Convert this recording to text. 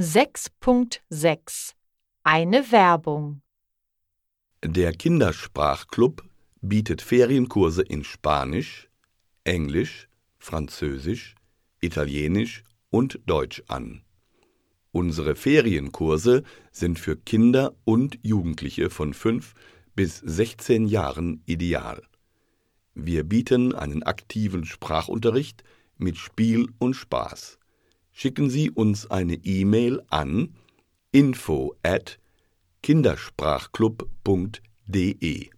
6.6 Eine Werbung Der Kindersprachclub bietet Ferienkurse in Spanisch, Englisch, Französisch, Italienisch und Deutsch an. Unsere Ferienkurse sind für Kinder und Jugendliche von 5 bis 16 Jahren ideal. Wir bieten einen aktiven Sprachunterricht mit Spiel und Spaß. Schicken Sie uns eine E-Mail an info at kindersprachclub.de